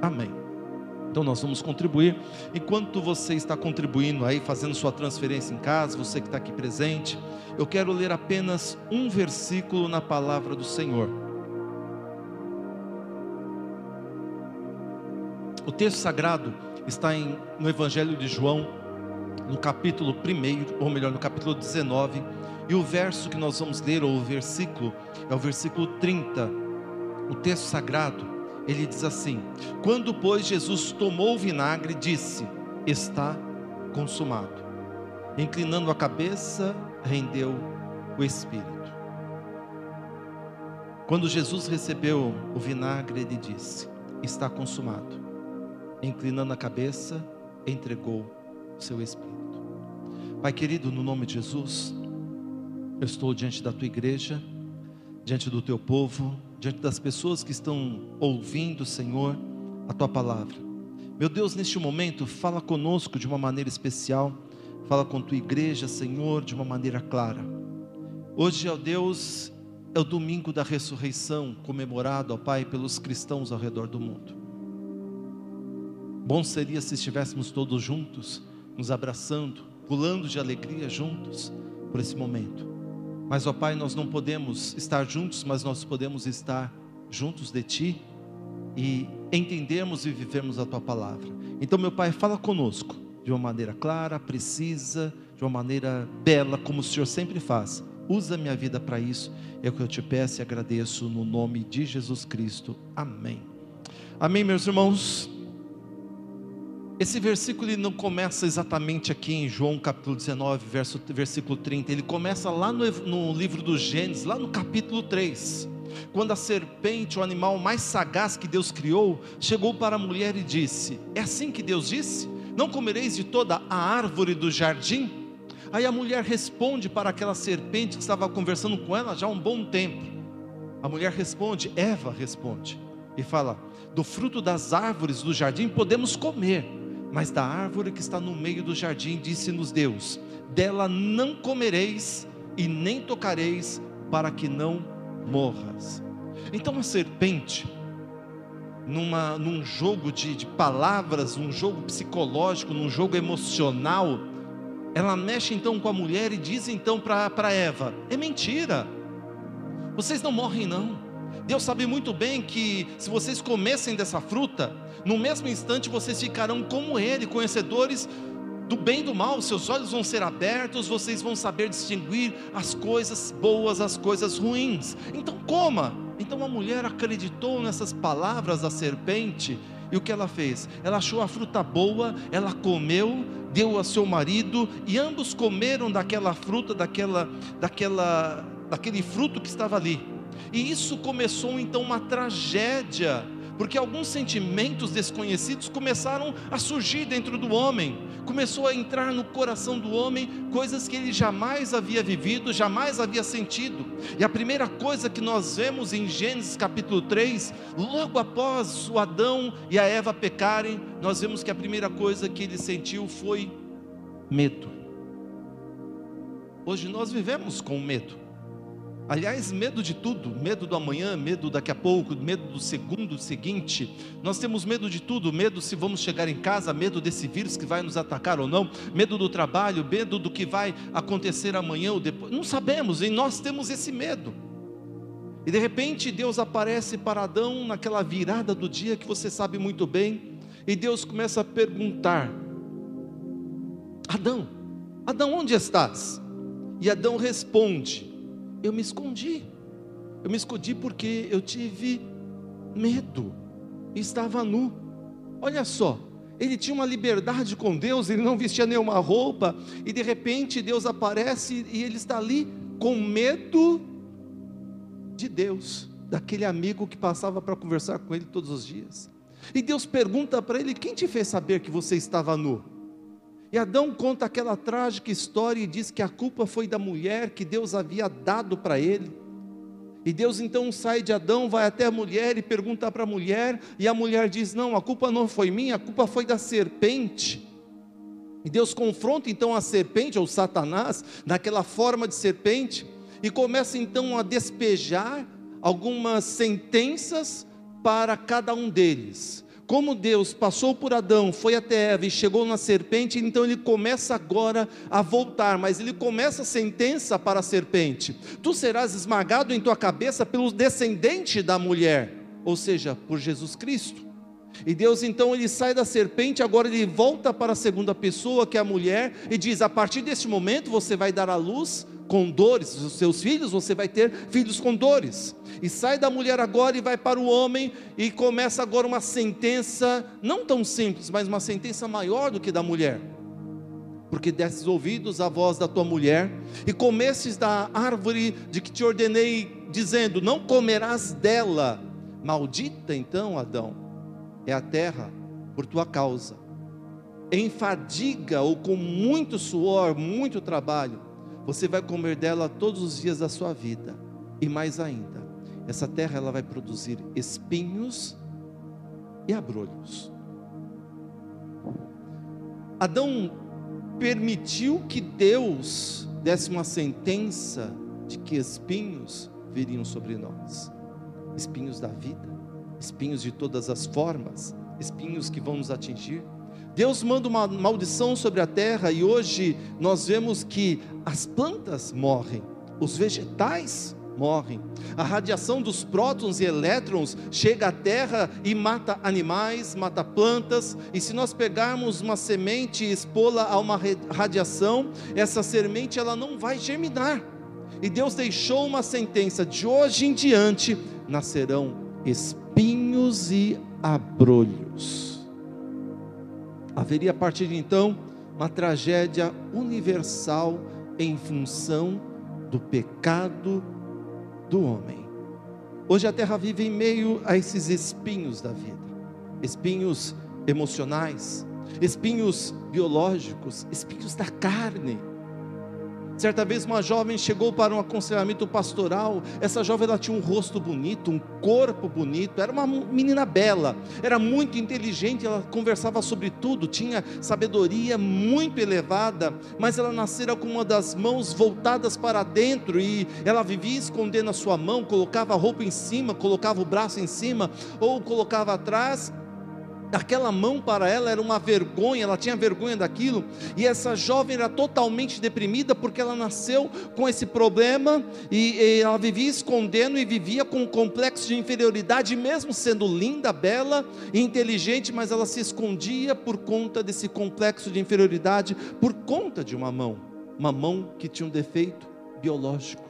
Amém. Então nós vamos contribuir. Enquanto você está contribuindo aí, fazendo sua transferência em casa, você que está aqui presente, eu quero ler apenas um versículo na palavra do Senhor. O texto sagrado está em, no Evangelho de João, no capítulo 1, ou melhor, no capítulo 19, e o verso que nós vamos ler, ou o versículo, é o versículo 30. O texto sagrado, ele diz assim: Quando, pois, Jesus tomou o vinagre, disse: Está consumado. Inclinando a cabeça, rendeu o espírito. Quando Jesus recebeu o vinagre, ele disse: Está consumado. Inclinando a cabeça, entregou o seu espírito. Pai querido, no nome de Jesus, eu estou diante da tua igreja, diante do teu povo, diante das pessoas que estão ouvindo, Senhor, a tua palavra. Meu Deus, neste momento, fala conosco de uma maneira especial, fala com tua igreja, Senhor, de uma maneira clara. Hoje, ó Deus, é o domingo da ressurreição, comemorado, ó Pai, pelos cristãos ao redor do mundo. Bom seria se estivéssemos todos juntos, nos abraçando, pulando de alegria juntos por esse momento. Mas, ó Pai, nós não podemos estar juntos, mas nós podemos estar juntos de Ti e entendermos e vivermos a Tua palavra. Então, meu Pai, fala conosco de uma maneira clara, precisa, de uma maneira bela, como o Senhor sempre faz. Usa minha vida para isso, é o que eu te peço e agradeço no nome de Jesus Cristo. Amém. Amém, meus irmãos. Esse versículo ele não começa exatamente aqui em João capítulo 19, verso, versículo 30. Ele começa lá no, no livro do Gênesis, lá no capítulo 3. Quando a serpente, o animal mais sagaz que Deus criou, chegou para a mulher e disse: É assim que Deus disse? Não comereis de toda a árvore do jardim? Aí a mulher responde para aquela serpente que estava conversando com ela já há um bom tempo. A mulher responde, Eva responde, e fala: Do fruto das árvores do jardim podemos comer mas da árvore que está no meio do jardim, disse-nos Deus: dela não comereis e nem tocareis, para que não morras. Então a serpente, numa, num jogo de, de palavras, num jogo psicológico, num jogo emocional, ela mexe então com a mulher e diz então para Eva: é mentira, vocês não morrem não. Deus sabe muito bem que se vocês comessem dessa fruta, no mesmo instante vocês ficarão como Ele, conhecedores do bem e do mal, seus olhos vão ser abertos, vocês vão saber distinguir as coisas boas, as coisas ruins. Então coma. Então a mulher acreditou nessas palavras da serpente e o que ela fez? Ela achou a fruta boa, ela comeu, deu a seu marido e ambos comeram daquela fruta, daquela, daquela, daquele fruto que estava ali. E isso começou então uma tragédia, porque alguns sentimentos desconhecidos começaram a surgir dentro do homem, começou a entrar no coração do homem coisas que ele jamais havia vivido, jamais havia sentido. E a primeira coisa que nós vemos em Gênesis capítulo 3, logo após o Adão e a Eva pecarem, nós vemos que a primeira coisa que ele sentiu foi medo. Hoje nós vivemos com medo. Aliás, medo de tudo, medo do amanhã, medo daqui a pouco, medo do segundo seguinte. Nós temos medo de tudo, medo se vamos chegar em casa, medo desse vírus que vai nos atacar ou não, medo do trabalho, medo do que vai acontecer amanhã ou depois. Não sabemos, e nós temos esse medo. E de repente Deus aparece para Adão naquela virada do dia que você sabe muito bem, e Deus começa a perguntar: Adão, Adão, onde estás? E Adão responde: eu me escondi. Eu me escondi porque eu tive medo. Estava nu. Olha só, ele tinha uma liberdade com Deus, ele não vestia nenhuma roupa, e de repente Deus aparece e ele está ali com medo de Deus, daquele amigo que passava para conversar com ele todos os dias. E Deus pergunta para ele: Quem te fez saber que você estava nu? E Adão conta aquela trágica história e diz que a culpa foi da mulher que Deus havia dado para ele. E Deus então sai de Adão, vai até a mulher e pergunta para a mulher, e a mulher diz: Não, a culpa não foi minha, a culpa foi da serpente. E Deus confronta então a serpente, ou Satanás, naquela forma de serpente, e começa então a despejar algumas sentenças para cada um deles como Deus passou por Adão, foi até Eva e chegou na serpente, então ele começa agora a voltar, mas ele começa a sentença para a serpente: Tu serás esmagado em tua cabeça pelo descendente da mulher, ou seja, por Jesus Cristo. E Deus então ele sai da serpente, agora ele volta para a segunda pessoa, que é a mulher, e diz: A partir deste momento você vai dar à luz com dores, os seus filhos, você vai ter filhos com dores. E sai da mulher agora e vai para o homem, e começa agora uma sentença, não tão simples, mas uma sentença maior do que da mulher. Porque desses ouvidos à voz da tua mulher, e comestes da árvore de que te ordenei, dizendo: Não comerás dela. Maldita então, Adão, é a terra por tua causa. Em fadiga ou com muito suor, muito trabalho, você vai comer dela todos os dias da sua vida. E mais ainda, essa terra ela vai produzir espinhos e abrolhos. Adão permitiu que Deus desse uma sentença de que espinhos viriam sobre nós. Espinhos da vida, espinhos de todas as formas, espinhos que vão nos atingir. Deus manda uma maldição sobre a terra e hoje nós vemos que as plantas morrem, os vegetais morrem. A radiação dos prótons e elétrons chega à terra e mata animais, mata plantas. E se nós pegarmos uma semente e expô-la a uma radiação, essa semente ela não vai germinar. E Deus deixou uma sentença: de hoje em diante nascerão espinhos e abrolhos haveria a partir de então uma tragédia universal em função do pecado do homem. Hoje a terra vive em meio a esses espinhos da vida, espinhos emocionais, espinhos biológicos, espinhos da carne Certa vez uma jovem chegou para um aconselhamento pastoral. Essa jovem ela tinha um rosto bonito, um corpo bonito, era uma menina bela, era muito inteligente, ela conversava sobre tudo, tinha sabedoria muito elevada, mas ela nascera com uma das mãos voltadas para dentro e ela vivia escondendo a sua mão, colocava a roupa em cima, colocava o braço em cima ou colocava atrás Aquela mão para ela era uma vergonha, ela tinha vergonha daquilo, e essa jovem era totalmente deprimida porque ela nasceu com esse problema e, e ela vivia escondendo e vivia com um complexo de inferioridade, mesmo sendo linda, bela e inteligente, mas ela se escondia por conta desse complexo de inferioridade, por conta de uma mão, uma mão que tinha um defeito biológico,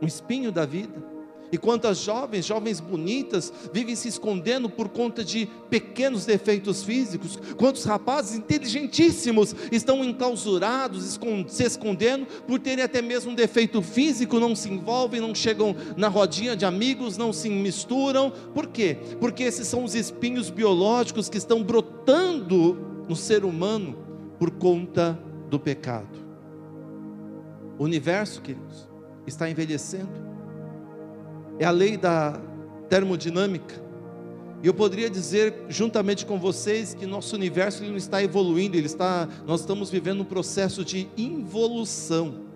um espinho da vida. E quantas jovens, jovens bonitas, vivem se escondendo por conta de pequenos defeitos físicos, quantos rapazes inteligentíssimos estão enclausurados, se escondendo por terem até mesmo um defeito físico, não se envolvem, não chegam na rodinha de amigos, não se misturam. Por quê? Porque esses são os espinhos biológicos que estão brotando no ser humano por conta do pecado. O universo, queridos, está envelhecendo é a lei da termodinâmica. E eu poderia dizer juntamente com vocês que nosso universo ele não está evoluindo, ele está, nós estamos vivendo um processo de involução.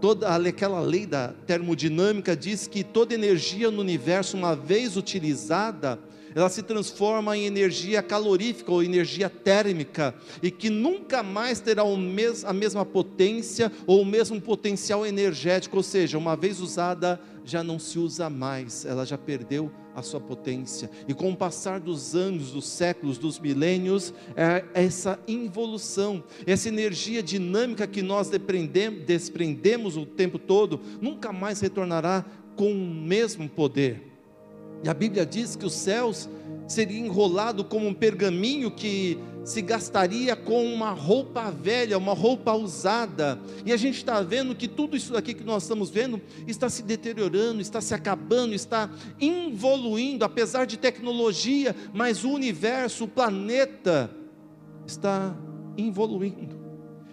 Toda aquela lei da termodinâmica diz que toda energia no universo, uma vez utilizada, ela se transforma em energia calorífica ou energia térmica, e que nunca mais terá a mesma potência ou o mesmo potencial energético, ou seja, uma vez usada, já não se usa mais, ela já perdeu a sua potência. E com o passar dos anos, dos séculos, dos milênios, é essa involução, essa energia dinâmica que nós desprendemos o tempo todo, nunca mais retornará com o mesmo poder. E a Bíblia diz que os céus seria enrolado como um pergaminho que se gastaria com uma roupa velha, uma roupa usada. E a gente está vendo que tudo isso aqui que nós estamos vendo está se deteriorando, está se acabando, está evoluindo, apesar de tecnologia, mas o universo, o planeta, está evoluindo.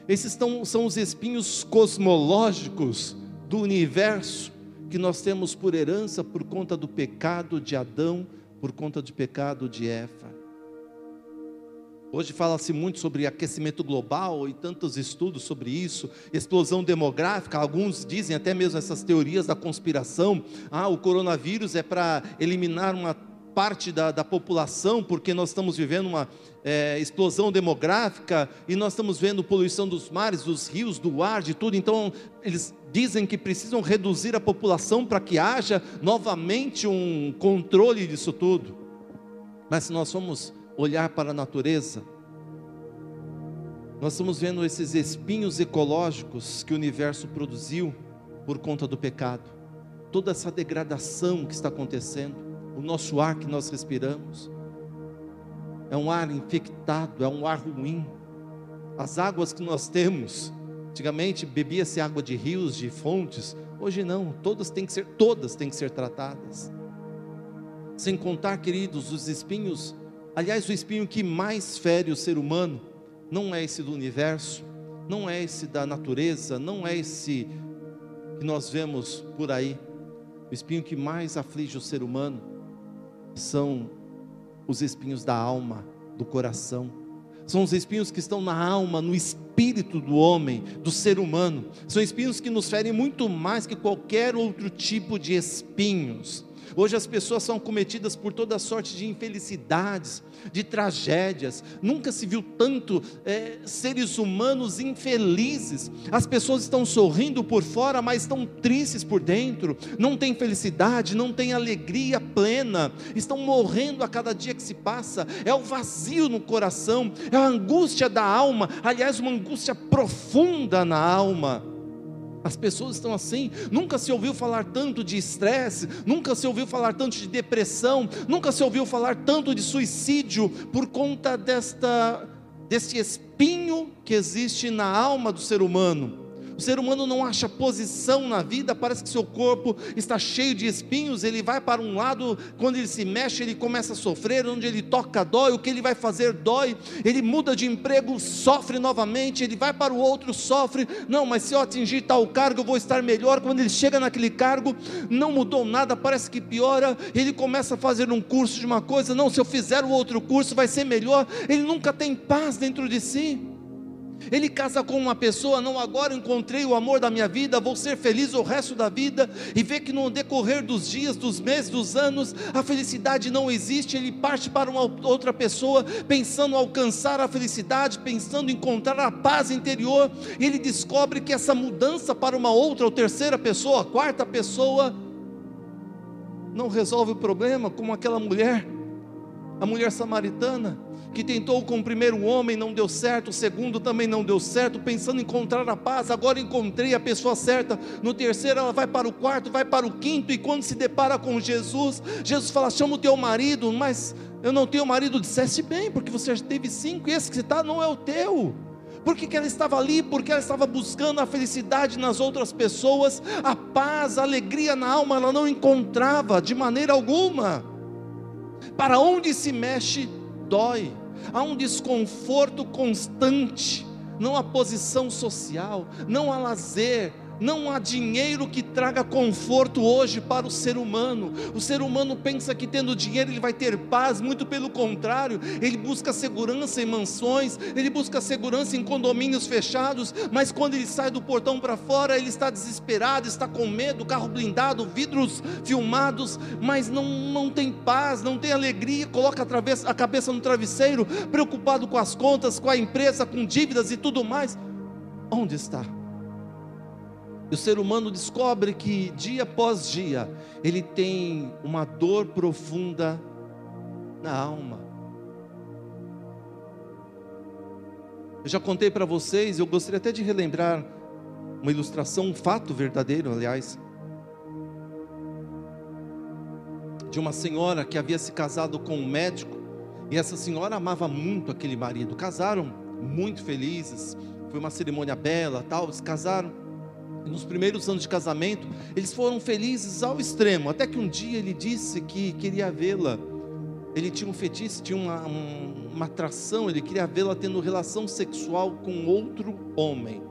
Esses são os espinhos cosmológicos do universo que nós temos por herança por conta do pecado de Adão, por conta do pecado de Eva. Hoje fala-se muito sobre aquecimento global e tantos estudos sobre isso, explosão demográfica. Alguns dizem até mesmo essas teorias da conspiração. Ah, o coronavírus é para eliminar uma parte da, da população, porque nós estamos vivendo uma é, explosão demográfica e nós estamos vendo poluição dos mares, dos rios, do ar, de tudo. Então, eles dizem que precisam reduzir a população para que haja novamente um controle disso tudo. Mas se nós formos olhar para a natureza, nós estamos vendo esses espinhos ecológicos que o universo produziu por conta do pecado. Toda essa degradação que está acontecendo, o nosso ar que nós respiramos, é um ar infectado, é um ar ruim. As águas que nós temos, antigamente bebia-se água de rios, de fontes, hoje não, todas têm que ser, todas têm que ser tratadas. Sem contar, queridos, os espinhos, aliás, o espinho que mais fere o ser humano não é esse do universo, não é esse da natureza, não é esse que nós vemos por aí. O espinho que mais aflige o ser humano são os espinhos da alma, do coração. São os espinhos que estão na alma, no espírito do homem, do ser humano. São espinhos que nos ferem muito mais que qualquer outro tipo de espinhos. Hoje as pessoas são cometidas por toda sorte de infelicidades, de tragédias. Nunca se viu tanto é, seres humanos infelizes. As pessoas estão sorrindo por fora, mas estão tristes por dentro. Não tem felicidade, não tem alegria plena. Estão morrendo a cada dia que se passa. É o vazio no coração, é a angústia da alma. Aliás, uma angústia profunda na alma. As pessoas estão assim, nunca se ouviu falar tanto de estresse, nunca se ouviu falar tanto de depressão, nunca se ouviu falar tanto de suicídio por conta desta desse espinho que existe na alma do ser humano. O ser humano não acha posição na vida, parece que seu corpo está cheio de espinhos, ele vai para um lado, quando ele se mexe, ele começa a sofrer, onde ele toca dói, o que ele vai fazer dói, ele muda de emprego, sofre novamente, ele vai para o outro, sofre. Não, mas se eu atingir tal cargo, eu vou estar melhor. Quando ele chega naquele cargo, não mudou nada, parece que piora. Ele começa a fazer um curso de uma coisa, não, se eu fizer o outro curso, vai ser melhor. Ele nunca tem paz dentro de si. Ele casa com uma pessoa, não agora encontrei o amor da minha vida, vou ser feliz o resto da vida, e vê que no decorrer dos dias, dos meses, dos anos, a felicidade não existe, ele parte para uma outra pessoa, pensando alcançar a felicidade, pensando encontrar a paz interior, e ele descobre que essa mudança para uma outra ou terceira pessoa, quarta pessoa, não resolve o problema, como aquela mulher, a mulher samaritana que tentou com o primeiro homem, não deu certo, o segundo também não deu certo, pensando em encontrar a paz, agora encontrei a pessoa certa. No terceiro, ela vai para o quarto, vai para o quinto, e quando se depara com Jesus, Jesus fala: chama o teu marido, mas eu não tenho marido. Disseste bem, porque você já teve cinco, e esse que está não é o teu. Por que, que ela estava ali? Porque ela estava buscando a felicidade nas outras pessoas, a paz, a alegria na alma, ela não encontrava de maneira alguma. Para onde se mexe, dói há um desconforto constante, não há posição social, não há lazer, não há dinheiro que traga conforto hoje para o ser humano. O ser humano pensa que tendo dinheiro ele vai ter paz, muito pelo contrário, ele busca segurança em mansões, ele busca segurança em condomínios fechados, mas quando ele sai do portão para fora, ele está desesperado, está com medo, carro blindado, vidros filmados, mas não, não tem paz, não tem alegria, coloca a cabeça no travesseiro, preocupado com as contas, com a empresa, com dívidas e tudo mais. Onde está? E o ser humano descobre que dia após dia ele tem uma dor profunda na alma. Eu já contei para vocês, eu gostaria até de relembrar uma ilustração, um fato verdadeiro, aliás, de uma senhora que havia se casado com um médico, e essa senhora amava muito aquele marido. Casaram muito felizes, foi uma cerimônia bela, tal, se casaram nos primeiros anos de casamento, eles foram felizes ao extremo, até que um dia ele disse que queria vê-la. Ele tinha um fetiche, tinha uma, uma atração, ele queria vê-la tendo relação sexual com outro homem.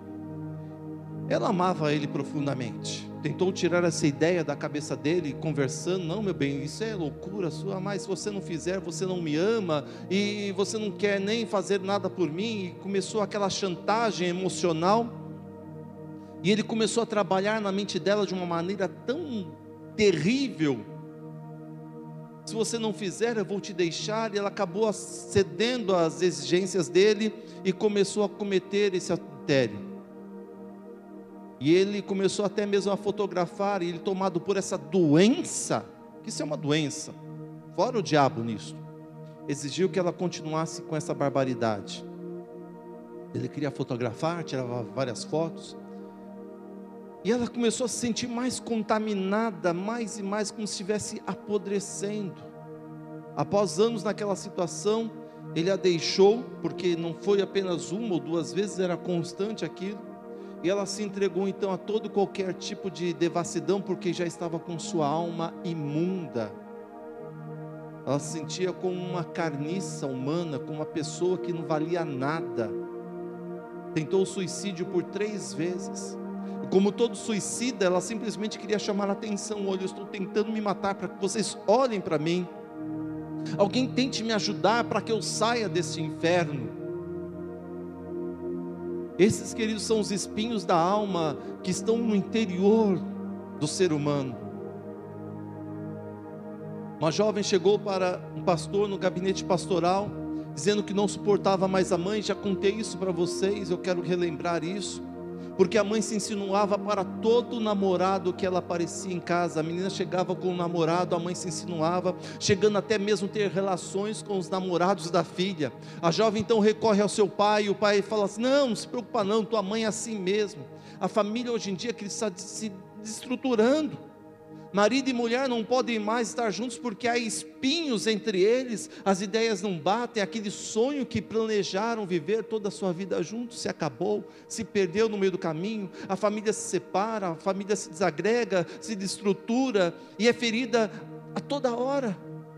Ela amava ele profundamente. Tentou tirar essa ideia da cabeça dele, conversando: Não, meu bem, isso é loucura sua, mas se você não fizer, você não me ama e você não quer nem fazer nada por mim. E começou aquela chantagem emocional. E ele começou a trabalhar na mente dela de uma maneira tão terrível. Se você não fizer, eu vou te deixar. E ela acabou cedendo às exigências dele e começou a cometer esse adultério. E ele começou até mesmo a fotografar, e ele tomado por essa doença, que isso é uma doença, fora o diabo nisso, exigiu que ela continuasse com essa barbaridade. Ele queria fotografar, tirava várias fotos. E ela começou a se sentir mais contaminada, mais e mais como se estivesse apodrecendo. Após anos naquela situação, ele a deixou, porque não foi apenas uma ou duas vezes, era constante aquilo. E ela se entregou então a todo qualquer tipo de devassidão, porque já estava com sua alma imunda. Ela se sentia como uma carniça humana, como uma pessoa que não valia nada. Tentou o suicídio por três vezes. Como todo suicida, ela simplesmente queria chamar a atenção: olha, eu estou tentando me matar para que vocês olhem para mim. Alguém tente me ajudar para que eu saia desse inferno. Esses, queridos, são os espinhos da alma que estão no interior do ser humano. Uma jovem chegou para um pastor no gabinete pastoral, dizendo que não suportava mais a mãe. Já contei isso para vocês, eu quero relembrar isso porque a mãe se insinuava para todo namorado que ela aparecia em casa. A menina chegava com o namorado, a mãe se insinuava, chegando até mesmo ter relações com os namorados da filha. A jovem então recorre ao seu pai, e o pai fala assim: Não, não se preocupa, não, tua mãe é assim mesmo. A família hoje em dia que está se destruturando. Marido e mulher não podem mais estar juntos porque há espinhos entre eles, as ideias não batem, aquele sonho que planejaram viver toda a sua vida juntos se acabou, se perdeu no meio do caminho, a família se separa, a família se desagrega, se destrutura e é ferida a toda hora.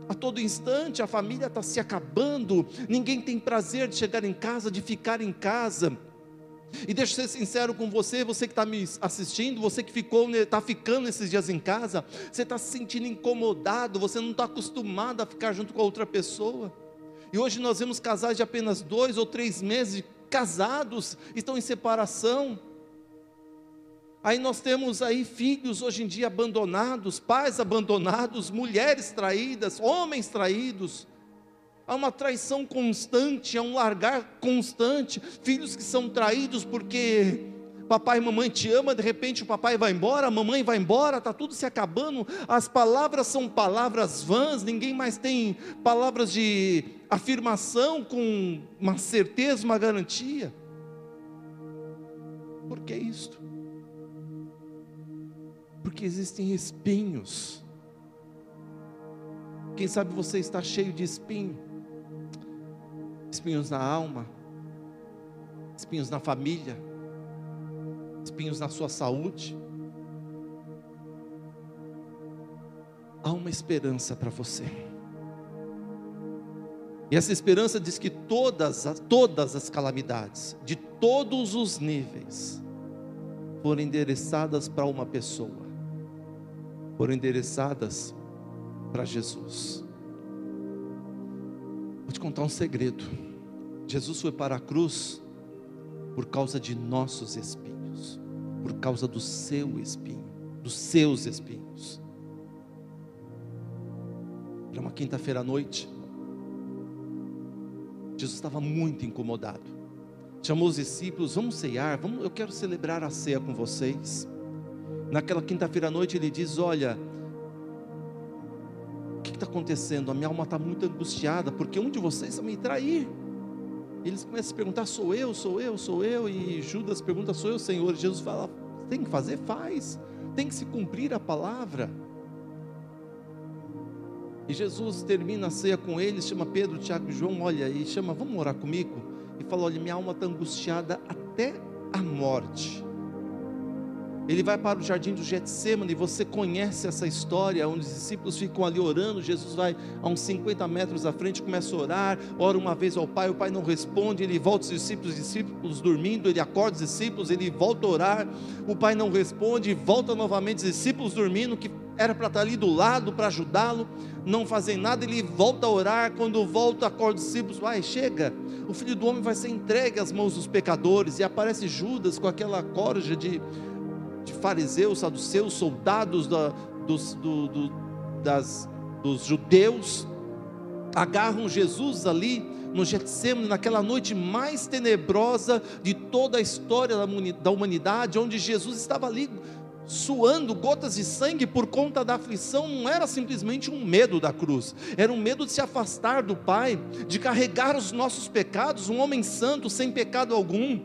A todo instante a família está se acabando, ninguém tem prazer de chegar em casa, de ficar em casa e deixa eu ser sincero com você, você que está me assistindo, você que ficou, está ficando esses dias em casa, você está se sentindo incomodado, você não está acostumado a ficar junto com a outra pessoa. E hoje nós vemos casais de apenas dois ou três meses casados, estão em separação. Aí nós temos aí filhos hoje em dia abandonados, pais abandonados, mulheres traídas, homens traídos há uma traição constante, há um largar constante, filhos que são traídos porque papai e mamãe te ama, de repente o papai vai embora, a mamãe vai embora, está tudo se acabando, as palavras são palavras vãs, ninguém mais tem palavras de afirmação com uma certeza, uma garantia. Por que isto? Porque existem espinhos. Quem sabe você está cheio de espinho espinhos na alma, espinhos na família, espinhos na sua saúde. Há uma esperança para você. E essa esperança diz que todas, todas as calamidades, de todos os níveis, foram endereçadas para uma pessoa, foram endereçadas para Jesus. Te contar um segredo. Jesus foi para a cruz por causa de nossos espinhos, por causa do seu espinho, dos seus espinhos. Era uma quinta-feira à noite. Jesus estava muito incomodado. Chamou os discípulos, vamos ceiar, vamos, eu quero celebrar a ceia com vocês. Naquela quinta-feira à noite ele diz: Olha, está acontecendo? A minha alma está muito angustiada, porque um de vocês vai me trair. Eles começam a perguntar: sou eu, sou eu, sou eu? E Judas pergunta: sou eu, Senhor? Jesus fala: tem que fazer? Faz. Tem que se cumprir a palavra. E Jesus termina a ceia com eles, chama Pedro, Tiago e João, olha, e chama, vamos orar comigo? E fala: olha, minha alma está angustiada até a morte. Ele vai para o jardim do Getsemane, você conhece essa história, onde os discípulos ficam ali orando, Jesus vai a uns 50 metros à frente, começa a orar, ora uma vez ao Pai, o Pai não responde, ele volta os discípulos, os discípulos dormindo, ele acorda os discípulos, ele volta a orar, o Pai não responde, volta novamente os discípulos dormindo, que era para estar ali do lado para ajudá-lo, não fazem nada, ele volta a orar, quando volta, acorda os discípulos, vai, chega, o Filho do Homem vai ser entregue às mãos dos pecadores, e aparece Judas com aquela corja de de fariseus, saduceus, soldados da, dos, do, do, das dos judeus, agarram Jesus ali no Getsemane, naquela noite mais tenebrosa de toda a história da humanidade, onde Jesus estava ali suando gotas de sangue por conta da aflição, não era simplesmente um medo da cruz, era um medo de se afastar do Pai, de carregar os nossos pecados, um homem santo sem pecado algum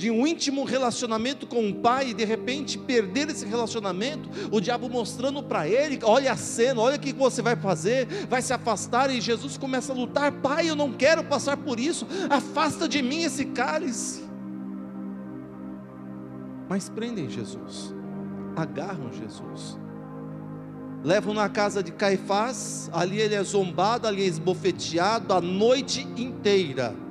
de um íntimo relacionamento com o pai e de repente perder esse relacionamento, o diabo mostrando para ele: olha a cena, olha o que você vai fazer, vai se afastar e Jesus começa a lutar: Pai, eu não quero passar por isso, afasta de mim esse cálice. Mas prendem Jesus, agarram Jesus, levam na casa de Caifás, ali ele é zombado, ali é esbofeteado a noite inteira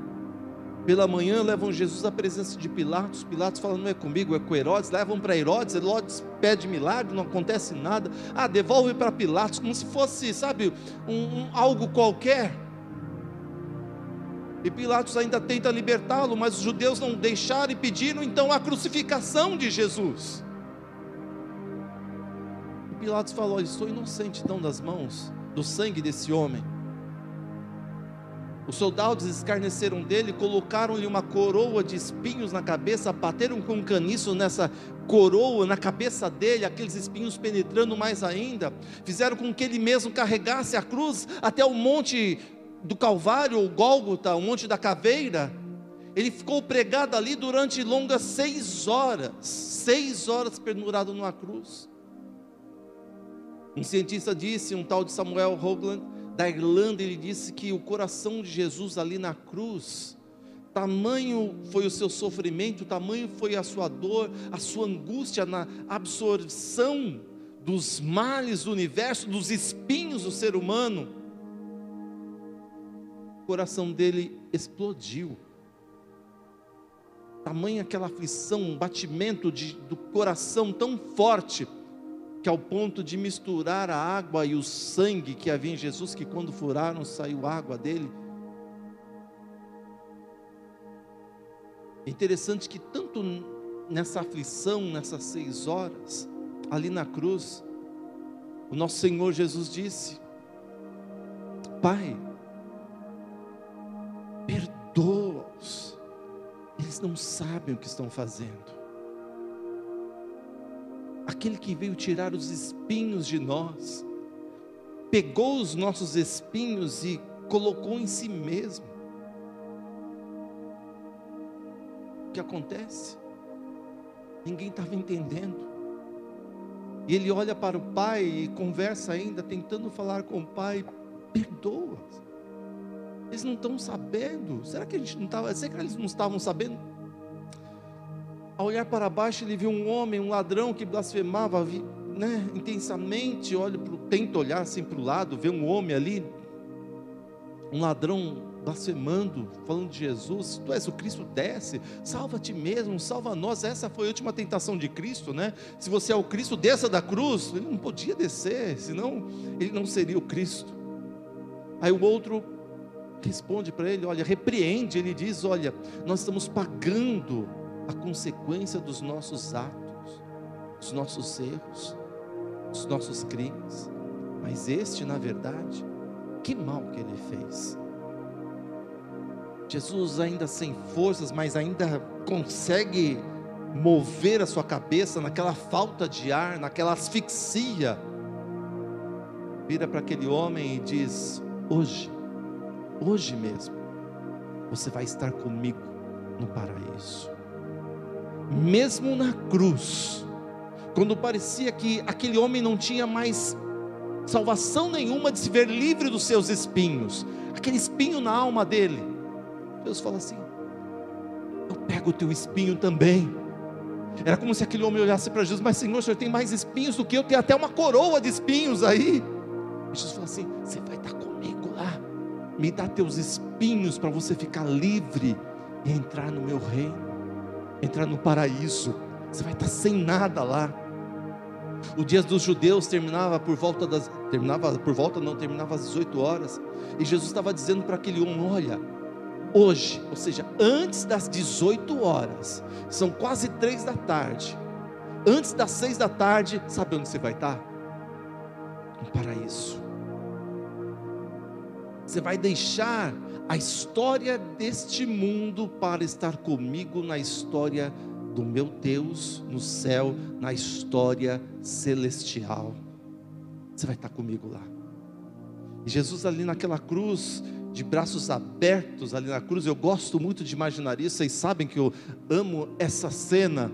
pela manhã levam Jesus à presença de Pilatos. Pilatos fala: não é comigo, é com Herodes. Levam para Herodes. Herodes pede milagre, não acontece nada. Ah, devolve para Pilatos, como se fosse, sabe, um, um, algo qualquer. E Pilatos ainda tenta libertá-lo, mas os judeus não deixaram e pediram então a crucificação de Jesus. E Pilatos falou: Estou inocente então das mãos do sangue desse homem. Os soldados escarneceram dele, colocaram-lhe uma coroa de espinhos na cabeça, bateram com um caniço nessa coroa, na cabeça dele, aqueles espinhos penetrando mais ainda, fizeram com que ele mesmo carregasse a cruz até o monte do Calvário, o Gólgota, o monte da caveira. Ele ficou pregado ali durante longas seis horas, seis horas pendurado numa cruz. Um cientista disse, um tal de Samuel Hoagland, da Irlanda, ele disse que o coração de Jesus ali na cruz, tamanho foi o seu sofrimento, tamanho foi a sua dor, a sua angústia na absorção dos males do universo, dos espinhos do ser humano. O coração dele explodiu. Tamanha aquela aflição, um batimento de, do coração tão forte que ao ponto de misturar a água e o sangue que havia em Jesus, que quando furaram saiu água dele. É interessante que tanto nessa aflição, nessas seis horas, ali na cruz, o nosso Senhor Jesus disse: Pai, perdoa-os, eles não sabem o que estão fazendo aquele que veio tirar os espinhos de nós, pegou os nossos espinhos e colocou em si mesmo. O que acontece? Ninguém estava entendendo. E ele olha para o pai e conversa ainda, tentando falar com o pai: perdoa. Eles não estão sabendo. Será que a gente não estava? Será que eles não estavam sabendo? Ao olhar para baixo, ele viu um homem, um ladrão que blasfemava né, intensamente. Olha, tenta olhar assim para o lado, vê um homem ali, um ladrão blasfemando, falando de Jesus, tu és o Cristo, desce, salva ti mesmo, salva nós. Essa foi a última tentação de Cristo, né? Se você é o Cristo, desça da cruz. Ele não podia descer, senão ele não seria o Cristo. Aí o outro responde para ele: olha, repreende. Ele diz: olha, nós estamos pagando a consequência dos nossos atos, dos nossos erros, dos nossos crimes. Mas este, na verdade, que mal que ele fez. Jesus, ainda sem forças, mas ainda consegue mover a sua cabeça naquela falta de ar, naquela asfixia. Vira para aquele homem e diz: Hoje, hoje mesmo, você vai estar comigo no paraíso mesmo na cruz, quando parecia que aquele homem não tinha mais salvação nenhuma de se ver livre dos seus espinhos, aquele espinho na alma dele, Deus fala assim: Eu pego o teu espinho também. Era como se aquele homem olhasse para Jesus, mas Senhor, o Senhor tem mais espinhos do que eu, tem até uma coroa de espinhos aí. E Jesus fala assim: Você vai estar comigo lá, me dá teus espinhos para você ficar livre e entrar no meu reino entrar no paraíso. Você vai estar sem nada lá. O dia dos judeus terminava por volta das terminava por volta não terminava às 18 horas e Jesus estava dizendo para aquele homem, olha, hoje, ou seja, antes das 18 horas, são quase três da tarde. Antes das seis da tarde, sabe onde você vai estar? No paraíso. Você vai deixar a história deste mundo para estar comigo na história do meu Deus no céu, na história celestial. Você vai estar comigo lá. E Jesus ali naquela cruz, de braços abertos ali na cruz, eu gosto muito de imaginar isso, vocês sabem que eu amo essa cena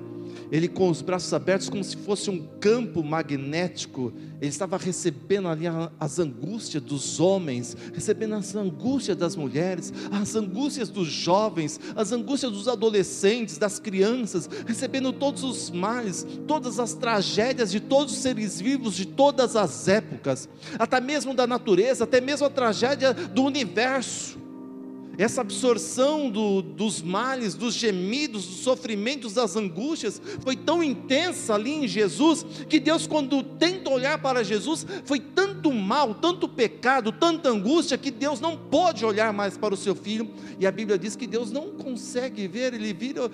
ele com os braços abertos, como se fosse um campo magnético, ele estava recebendo ali as angústias dos homens, recebendo as angústias das mulheres, as angústias dos jovens, as angústias dos adolescentes, das crianças, recebendo todos os males, todas as tragédias de todos os seres vivos de todas as épocas, até mesmo da natureza, até mesmo a tragédia do universo essa absorção do, dos males, dos gemidos, dos sofrimentos, das angústias, foi tão intensa ali em Jesus, que Deus, quando tenta olhar para Jesus, foi tanto mal, tanto pecado, tanta angústia, que Deus não pode olhar mais para o seu filho, e a Bíblia diz que Deus não consegue ver, ele vira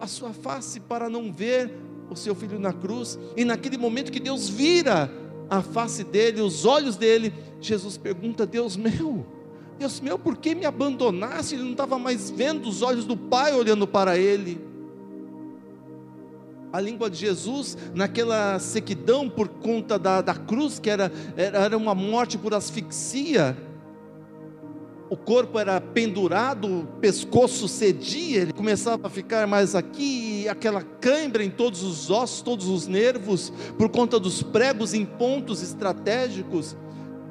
a sua face para não ver o seu filho na cruz, e naquele momento que Deus vira a face dele, os olhos dele, Jesus pergunta: Deus meu, Deus meu, por que me abandonaste? Ele não estava mais vendo os olhos do Pai olhando para ele. A língua de Jesus, naquela sequidão por conta da, da cruz, que era, era uma morte por asfixia, o corpo era pendurado, o pescoço cedia, ele começava a ficar mais aqui, aquela cãibra em todos os ossos, todos os nervos, por conta dos pregos em pontos estratégicos.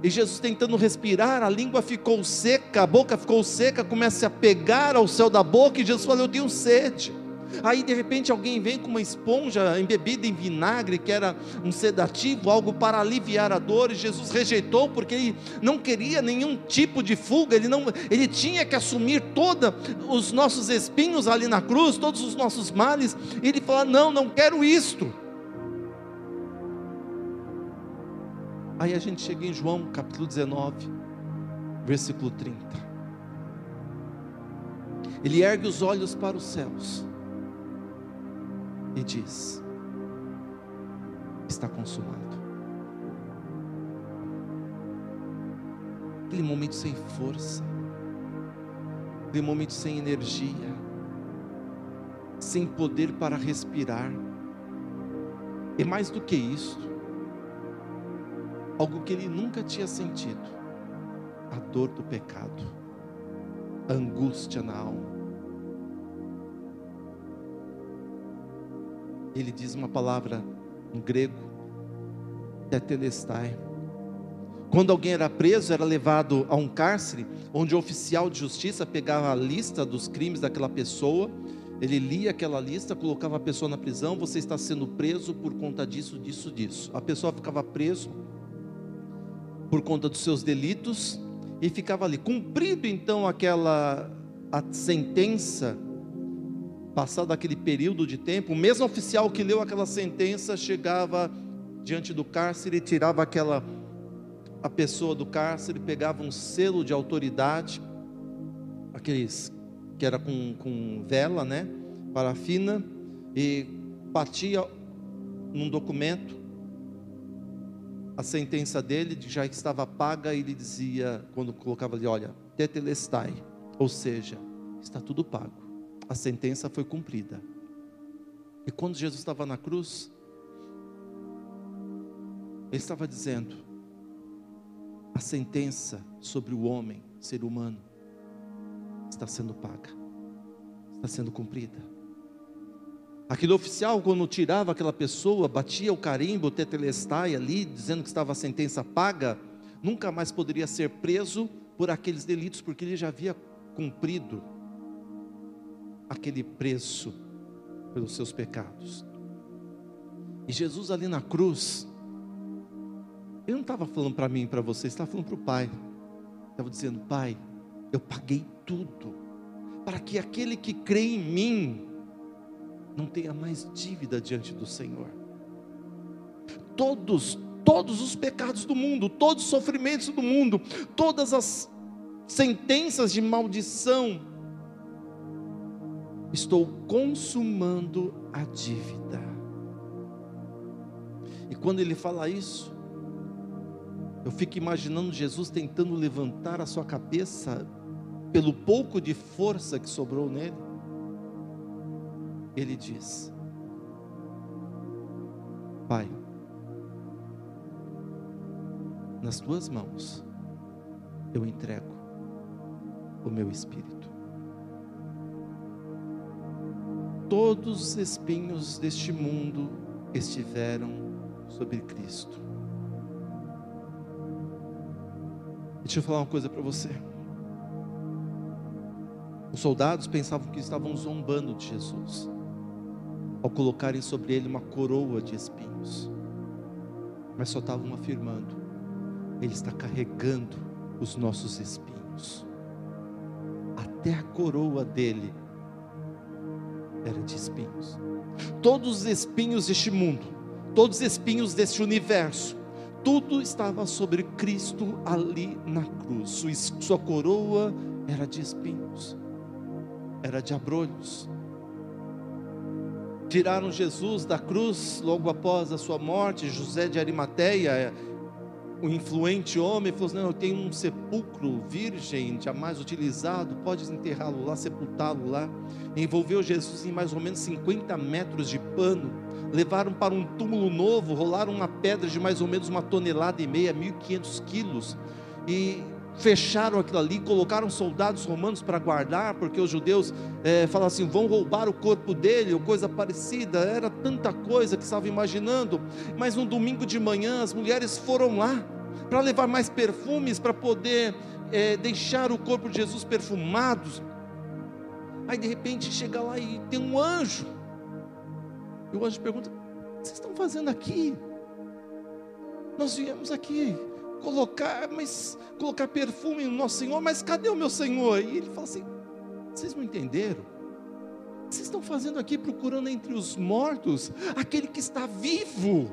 E Jesus tentando respirar, a língua ficou seca, a boca ficou seca, começa a pegar ao céu da boca, e Jesus falou: Eu tenho sede. Aí de repente alguém vem com uma esponja embebida em vinagre, que era um sedativo, algo para aliviar a dor, e Jesus rejeitou porque ele não queria nenhum tipo de fuga, ele não, ele tinha que assumir todos os nossos espinhos ali na cruz, todos os nossos males, ele falou: "Não, não quero isto". Aí a gente chega em João capítulo 19, versículo 30. Ele ergue os olhos para os céus e diz: Está consumado. Aquele momento sem força, aquele momento sem energia, sem poder para respirar. E mais do que isso, algo que ele nunca tinha sentido: a dor do pecado, a angústia na alma. Ele diz uma palavra em grego, tetelestai. Quando alguém era preso, era levado a um cárcere, onde o oficial de justiça pegava a lista dos crimes daquela pessoa, ele lia aquela lista, colocava a pessoa na prisão, você está sendo preso por conta disso, disso, disso. A pessoa ficava preso por conta dos seus delitos e ficava ali. Cumprido então aquela sentença, passado aquele período de tempo, o mesmo oficial que leu aquela sentença chegava diante do cárcere tirava aquela a pessoa do cárcere, pegava um selo de autoridade, aqueles que era com, com vela, né, parafina, e batia num documento a sentença dele já estava paga ele dizia, quando colocava ali, olha, tetelestai, ou seja, está tudo pago, a sentença foi cumprida. E quando Jesus estava na cruz, ele estava dizendo, a sentença sobre o homem, ser humano, está sendo paga, está sendo cumprida. Aquele oficial, quando tirava aquela pessoa, batia o carimbo, o tetelestai ali, dizendo que estava a sentença paga, nunca mais poderia ser preso por aqueles delitos, porque ele já havia cumprido aquele preço pelos seus pecados. E Jesus ali na cruz, ele não estava falando para mim e para você, estava falando para o Pai. Estava dizendo, Pai, eu paguei tudo, para que aquele que crê em mim, não tenha mais dívida diante do Senhor. Todos, todos os pecados do mundo, todos os sofrimentos do mundo, todas as sentenças de maldição, estou consumando a dívida. E quando ele fala isso, Eu fico imaginando Jesus tentando levantar a sua cabeça pelo pouco de força que sobrou nele. Ele diz: Pai, nas tuas mãos eu entrego o meu espírito. Todos os espinhos deste mundo estiveram sobre Cristo. Deixa eu falar uma coisa para você. Os soldados pensavam que estavam zombando de Jesus, ao colocarem sobre ele uma coroa de espinhos, mas só estavam afirmando: Ele está carregando os nossos espinhos. Até a coroa dele era de espinhos. Todos os espinhos deste mundo, todos os espinhos deste universo, tudo estava sobre Cristo ali na cruz. Sua, coroa era de espinhos, era de abrolhos. Tiraram Jesus da cruz logo após a sua morte. José de Arimateia o influente homem falou assim: Não, eu tenho um sepulcro virgem, jamais utilizado, pode enterrá-lo lá, sepultá-lo lá. Envolveu Jesus em mais ou menos 50 metros de pano, levaram para um túmulo novo, rolaram uma pedra de mais ou menos uma tonelada e meia, 1.500 quilos, e fecharam aquilo ali, colocaram soldados romanos para guardar, porque os judeus é, assim: vão roubar o corpo dele, ou coisa parecida, era tanta coisa que estava imaginando. Mas no domingo de manhã, as mulheres foram lá para levar mais perfumes, para poder é, deixar o corpo de Jesus perfumado. Aí de repente chega lá e tem um anjo, e o anjo pergunta: o que vocês estão fazendo aqui? Nós viemos aqui colocar, mas colocar perfume no nosso Senhor, mas cadê o meu Senhor? E ele fala assim: vocês não entenderam? O que vocês estão fazendo aqui procurando entre os mortos aquele que está vivo?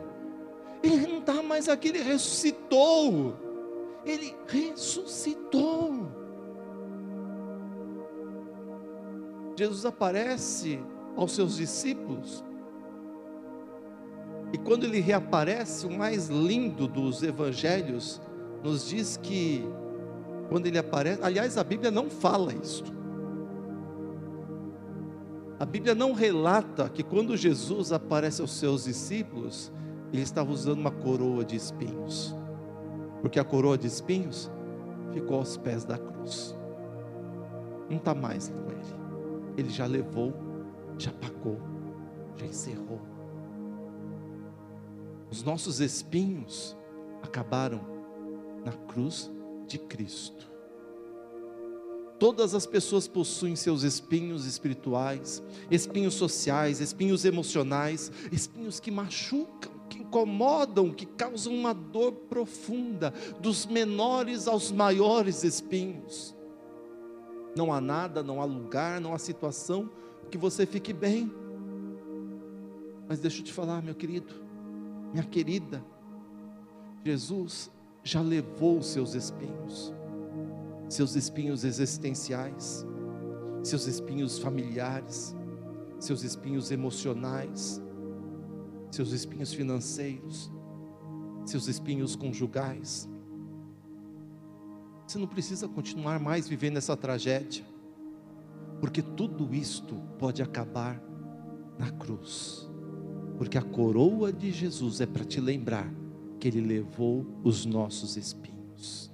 Ele não está mais aqui, ele ressuscitou. Ele ressuscitou. Jesus aparece aos seus discípulos e quando ele reaparece, o mais lindo dos evangelhos nos diz que quando ele aparece, aliás, a Bíblia não fala isto. A Bíblia não relata que quando Jesus aparece aos seus discípulos, ele estava usando uma coroa de espinhos. Porque a coroa de espinhos ficou aos pés da cruz. Não está mais com ele. Ele já levou, já pagou, já encerrou. Os nossos espinhos acabaram na cruz de Cristo. Todas as pessoas possuem seus espinhos espirituais, espinhos sociais, espinhos emocionais, espinhos que machucam, que incomodam, que causam uma dor profunda, dos menores aos maiores espinhos. Não há nada, não há lugar, não há situação que você fique bem. Mas deixa eu te falar, meu querido, minha querida, Jesus já levou os seus espinhos, seus espinhos existenciais, seus espinhos familiares, seus espinhos emocionais, seus espinhos financeiros, seus espinhos conjugais. Você não precisa continuar mais vivendo essa tragédia, porque tudo isto pode acabar na cruz porque a coroa de Jesus é para te lembrar que Ele levou os nossos espinhos.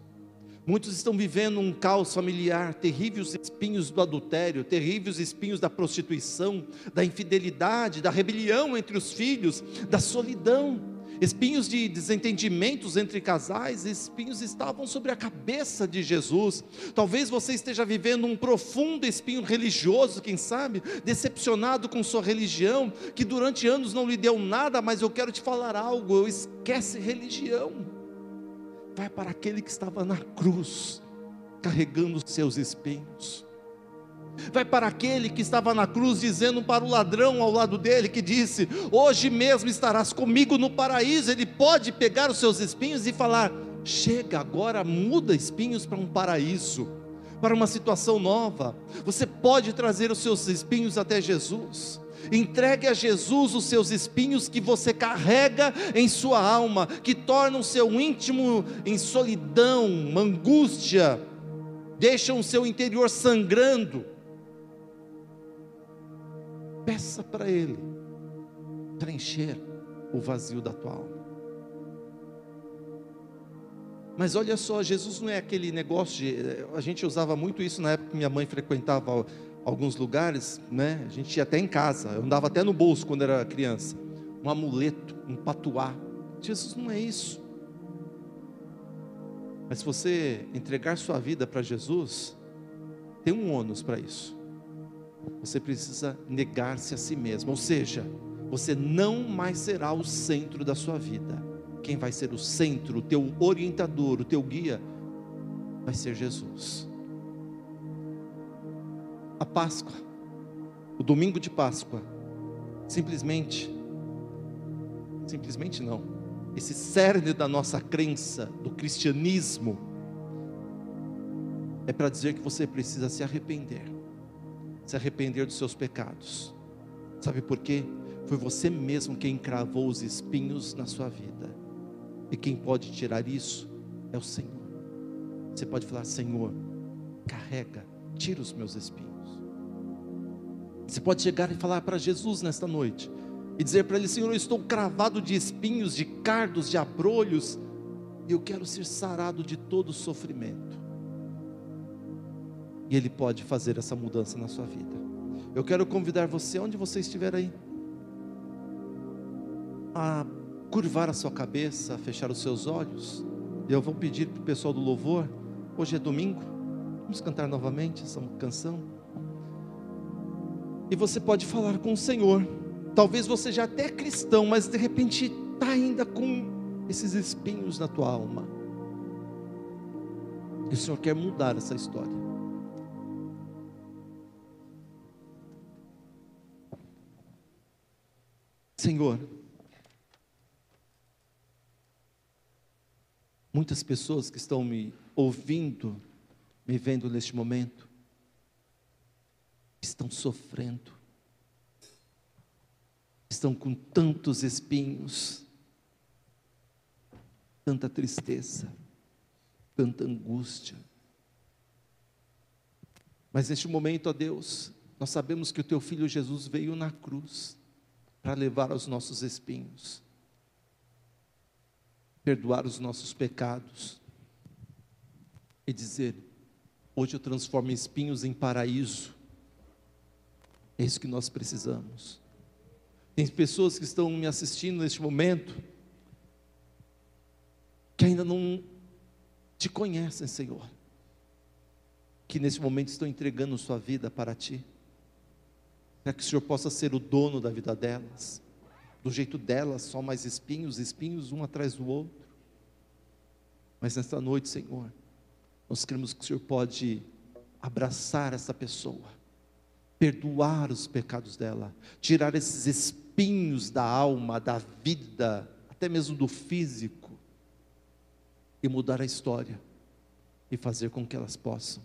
Muitos estão vivendo um caos familiar, terríveis espinhos do adultério, terríveis espinhos da prostituição, da infidelidade, da rebelião entre os filhos, da solidão espinhos de desentendimentos entre casais, espinhos estavam sobre a cabeça de Jesus. Talvez você esteja vivendo um profundo espinho religioso, quem sabe, decepcionado com sua religião, que durante anos não lhe deu nada, mas eu quero te falar algo: esquece religião. Vai para aquele que estava na cruz, carregando seus espinhos vai para aquele que estava na cruz dizendo para o ladrão ao lado dele que disse: "Hoje mesmo estarás comigo no paraíso". Ele pode pegar os seus espinhos e falar: "Chega agora, muda espinhos para um paraíso, para uma situação nova". Você pode trazer os seus espinhos até Jesus. Entregue a Jesus os seus espinhos que você carrega em sua alma, que tornam seu íntimo em solidão, angústia, deixam o seu interior sangrando. Peça para Ele preencher o vazio da tua alma. Mas olha só, Jesus não é aquele negócio de. A gente usava muito isso na época que minha mãe frequentava alguns lugares, né? A gente ia até em casa, eu andava até no bolso quando era criança. Um amuleto, um patuá. Jesus não é isso. Mas se você entregar sua vida para Jesus, tem um ônus para isso. Você precisa negar-se a si mesmo, ou seja, você não mais será o centro da sua vida. Quem vai ser o centro, o teu orientador, o teu guia, vai ser Jesus. A Páscoa, o domingo de Páscoa, simplesmente, simplesmente não, esse cerne da nossa crença, do cristianismo, é para dizer que você precisa se arrepender, se arrepender dos seus pecados. Sabe por quê? Foi você mesmo quem cravou os espinhos na sua vida. E quem pode tirar isso é o Senhor. Você pode falar: Senhor, carrega, tira os meus espinhos. Você pode chegar e falar para Jesus nesta noite e dizer para Ele: Senhor, eu estou cravado de espinhos, de cardos, de abrolhos, e eu quero ser sarado de todo sofrimento. E Ele pode fazer essa mudança na sua vida. Eu quero convidar você, onde você estiver aí, a curvar a sua cabeça, fechar os seus olhos. E eu vou pedir para o pessoal do louvor, hoje é domingo, vamos cantar novamente essa canção. E você pode falar com o Senhor. Talvez você já até é cristão, mas de repente está ainda com esses espinhos na tua alma. E o Senhor quer mudar essa história. Senhor, Muitas pessoas que estão me ouvindo, me vendo neste momento, estão sofrendo, estão com tantos espinhos, tanta tristeza, tanta angústia. Mas neste momento, ó Deus, nós sabemos que o teu filho Jesus veio na cruz para levar os nossos espinhos perdoar os nossos pecados e dizer: hoje eu transformo espinhos em paraíso. É isso que nós precisamos. Tem pessoas que estão me assistindo neste momento que ainda não te conhecem, Senhor. Que nesse momento estão entregando sua vida para ti. Para que o Senhor possa ser o dono da vida delas do jeito dela, só mais espinhos, espinhos um atrás do outro. Mas nesta noite, Senhor, nós cremos que o Senhor pode abraçar essa pessoa, perdoar os pecados dela, tirar esses espinhos da alma, da vida, até mesmo do físico, e mudar a história, e fazer com que elas possam